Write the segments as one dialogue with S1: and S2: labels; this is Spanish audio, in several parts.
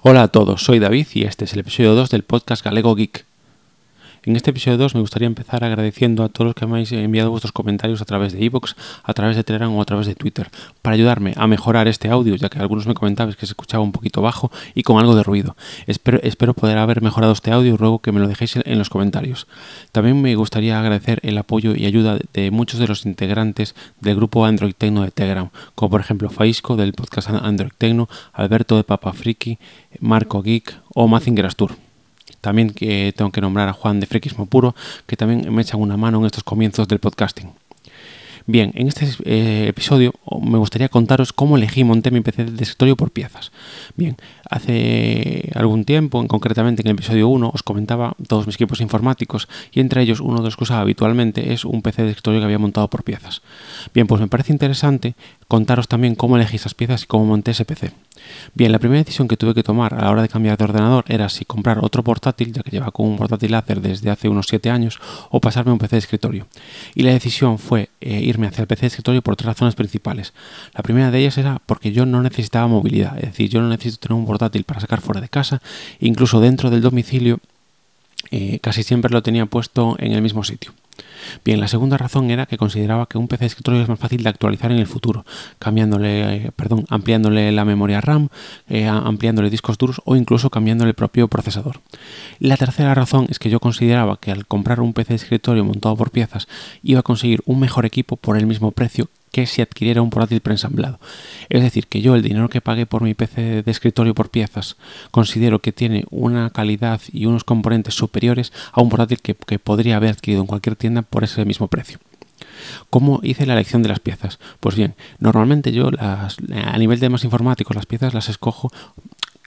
S1: Hola a todos, soy David y este es el episodio 2 del podcast Galego Geek. En este episodio 2 me gustaría empezar agradeciendo a todos los que me habéis enviado vuestros comentarios a través de iVoox, a través de Telegram o a través de Twitter, para ayudarme a mejorar este audio, ya que algunos me comentaban que se escuchaba un poquito bajo y con algo de ruido. Espero, poder haber mejorado este audio y ruego que me lo dejéis en los comentarios. También me gustaría agradecer el apoyo y ayuda de muchos de los integrantes del grupo Android Tecno de Telegram, como por ejemplo Faisco del podcast Android Tecno, Alberto de Papa Friki, Marco Geek o Mazinger Astur. También que tengo que nombrar a Juan de Frequismo Puro, que también me echan una mano en estos comienzos del podcasting. Bien, en este eh, episodio me gustaría contaros cómo elegí monté mi PC de escritorio por piezas. Bien, hace algún tiempo, concretamente en el episodio 1, os comentaba todos mis equipos informáticos y entre ellos uno de los que usaba habitualmente es un PC de escritorio que había montado por piezas. Bien, pues me parece interesante contaros también cómo elegí esas piezas y cómo monté ese PC. Bien, la primera decisión que tuve que tomar a la hora de cambiar de ordenador era si comprar otro portátil, ya que lleva con un portátil láser desde hace unos 7 años, o pasarme a un PC de escritorio. Y la decisión fue eh, irme hacia el PC de escritorio por tres razones principales. La primera de ellas era porque yo no necesitaba movilidad, es decir, yo no necesito tener un portátil para sacar fuera de casa, incluso dentro del domicilio eh, casi siempre lo tenía puesto en el mismo sitio. Bien, la segunda razón era que consideraba que un PC de escritorio es más fácil de actualizar en el futuro, cambiándole, eh, perdón, ampliándole la memoria RAM, eh, ampliándole discos duros o incluso cambiándole el propio procesador. La tercera razón es que yo consideraba que al comprar un PC de escritorio montado por piezas iba a conseguir un mejor equipo por el mismo precio que si adquiriera un portátil preensamblado. Es decir, que yo el dinero que pagué por mi PC de escritorio por piezas considero que tiene una calidad y unos componentes superiores a un portátil que, que podría haber adquirido en cualquier tienda por ese mismo precio. ¿Cómo hice la elección de las piezas? Pues bien, normalmente yo las, a nivel de temas informáticos las piezas las escojo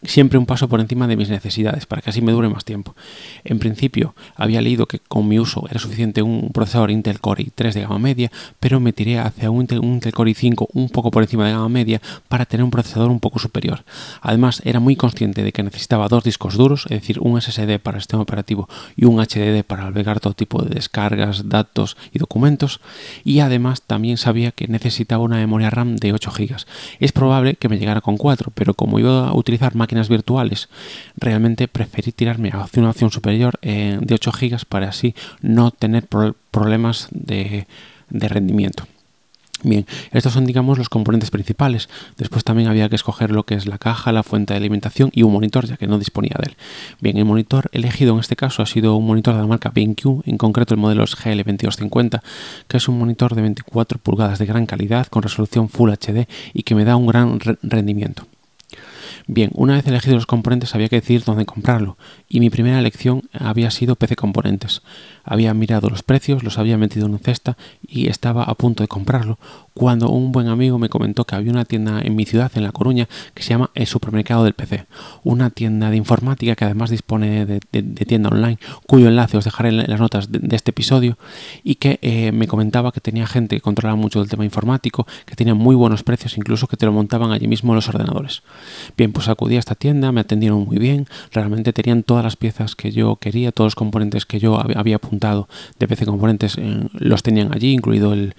S1: siempre un paso por encima de mis necesidades para que así me dure más tiempo. En principio había leído que con mi uso era suficiente un procesador Intel Core i3 de gama media, pero me tiré hacia un Intel, Core i5 un poco por encima de gama media para tener un procesador un poco superior. Además era muy consciente de que necesitaba dos discos duros, es decir, un SSD para el sistema operativo y un HDD para albergar todo tipo de descargas, datos y documentos, y además también sabía que necesitaba una memoria RAM de 8 GB. Es probable que me llegara con 4, pero como iba a utilizar máquinas virtuales, realmente preferí tirarme hacia una opción superior eh, de 8 GB para así no tener problemas de, rendimiento. Bien, estos son, digamos, los componentes principales. Después también había que escoger lo que es la caja, la fuente de alimentación y un monitor, ya que no disponía de él. Bien, el monitor elegido en este caso ha sido un monitor de la marca BenQ, en concreto el modelo es GL2250, que es un monitor de 24 pulgadas de gran calidad, con resolución Full HD y que me da un gran rendimiento. Bien, una vez elegidos los componentes había que decidir dónde comprarlo y mi primera elección había sido PC Componentes. Había mirado los precios, los había metido en una cesta y estaba a punto de comprarlo cuando un buen amigo me comentó que había una tienda en mi ciudad, en La Coruña, que se llama El Supermercado del PC. Una tienda de informática que además dispone de, tienda online, cuyo enlace os dejaré en las notas de, este episodio, y que eh, me comentaba que tenía gente que controlaba mucho del tema informático, que tenía muy buenos precios, incluso que te lo montaban allí mismo los ordenadores. Bien, pues acudí a esta tienda, me atendieron muy bien, realmente tenían todas las piezas que yo quería, todos los componentes que yo había apuntado de PC Componentes eh, los tenían allí, incluido el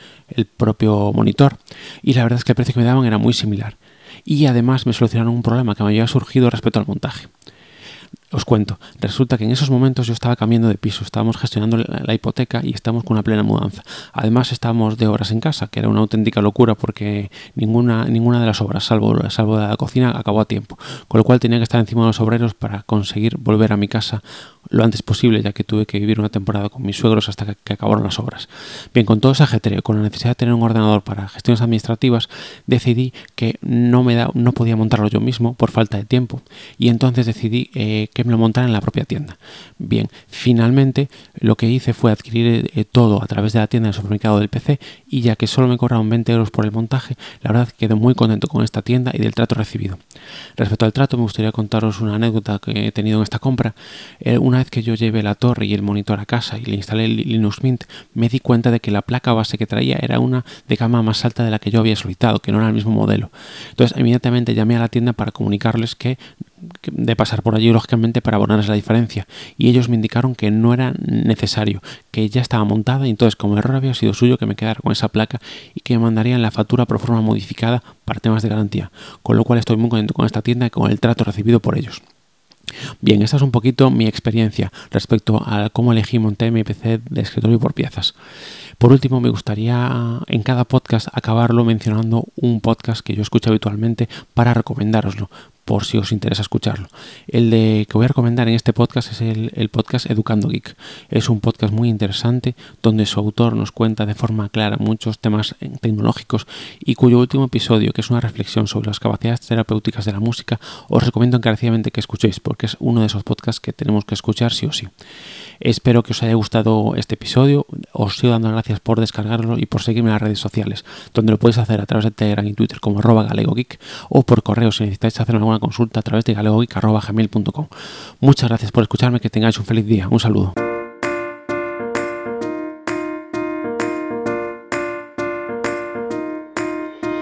S1: propio monitor y la verdad es que el precio que me daban era muy similar. Y además me solucionaron un problema que me había surgido respecto al montaje. Os cuento, resulta que en esos momentos yo estaba cambiando de piso, estábamos gestionando la, hipoteca y estamos con una plena mudanza. Además estábamos de obras en casa, que era una auténtica locura porque ninguna, ninguna de las obras, salvo, salvo de la cocina, acabó a tiempo. Con lo cual tenía que estar encima de los obreros para conseguir volver a mi casa lo antes posible, ya que tuve que vivir una temporada con mis suegros hasta que, acabaron las obras. Bien, con todo ese ajetreo, con la necesidad de tener un ordenador para gestiones administrativas, decidí que no, me da, no podía montarlo yo mismo por falta de tiempo y entonces decidí eh, que me lo montara en la propia tienda. Bien, finalmente lo que hice fue adquirir eh, todo a través de la tienda del supermercado del PC y ya que solo me cobraron 20 euros por el montaje, la verdad quedé muy contento con esta tienda y del trato recibido. Respecto al trato, me gustaría contaros una anécdota que he tenido en esta compra. Eh, una vez que yo llevé la torre y el monitor a casa y le instalé el Linux Mint, me di cuenta de que la placa base que traía era una de gama más alta de la que yo había solicitado, que no era el mismo modelo. Entonces, inmediatamente llamé a la tienda para comunicarles que de pasar por allí, lógicamente, para abonarles la diferencia. Y ellos me indicaron que no era necesario, que ya estaba montada y entonces como error había sido suyo que me quedara con esa placa y que me mandarían la factura por forma modificada para temas de garantía. Con lo cual estoy muy contento con esta tienda y con el trato recibido por ellos. Bien, esta es un poquito mi experiencia respecto a cómo elegí monté mi PC de escritorio por piezas. Por último, me gustaría en cada podcast acabarlo mencionando un podcast que yo escucho habitualmente para recomendároslo, por si os interesa escucharlo. El de que voy a recomendar en este podcast es el, podcast Educando Geek. Es un podcast muy interesante donde su autor nos cuenta de forma clara muchos temas tecnológicos y cuyo último episodio, que es una reflexión sobre las capacidades terapéuticas de la música, os recomiendo encarecidamente que escuchéis porque es uno de esos podcasts que tenemos que escuchar sí o sí. Espero que os haya gustado este episodio. Os sigo dando gracias por descargarlo y por seguirme en las redes sociales, donde lo podéis hacer a través de Telegram y Twitter como arroba galegogeek o por correo si necesitáis hacer alguna consulta a través de galegogeek.gmail.com. Muchas gracias por escucharme, que tengáis un feliz día. Un saludo.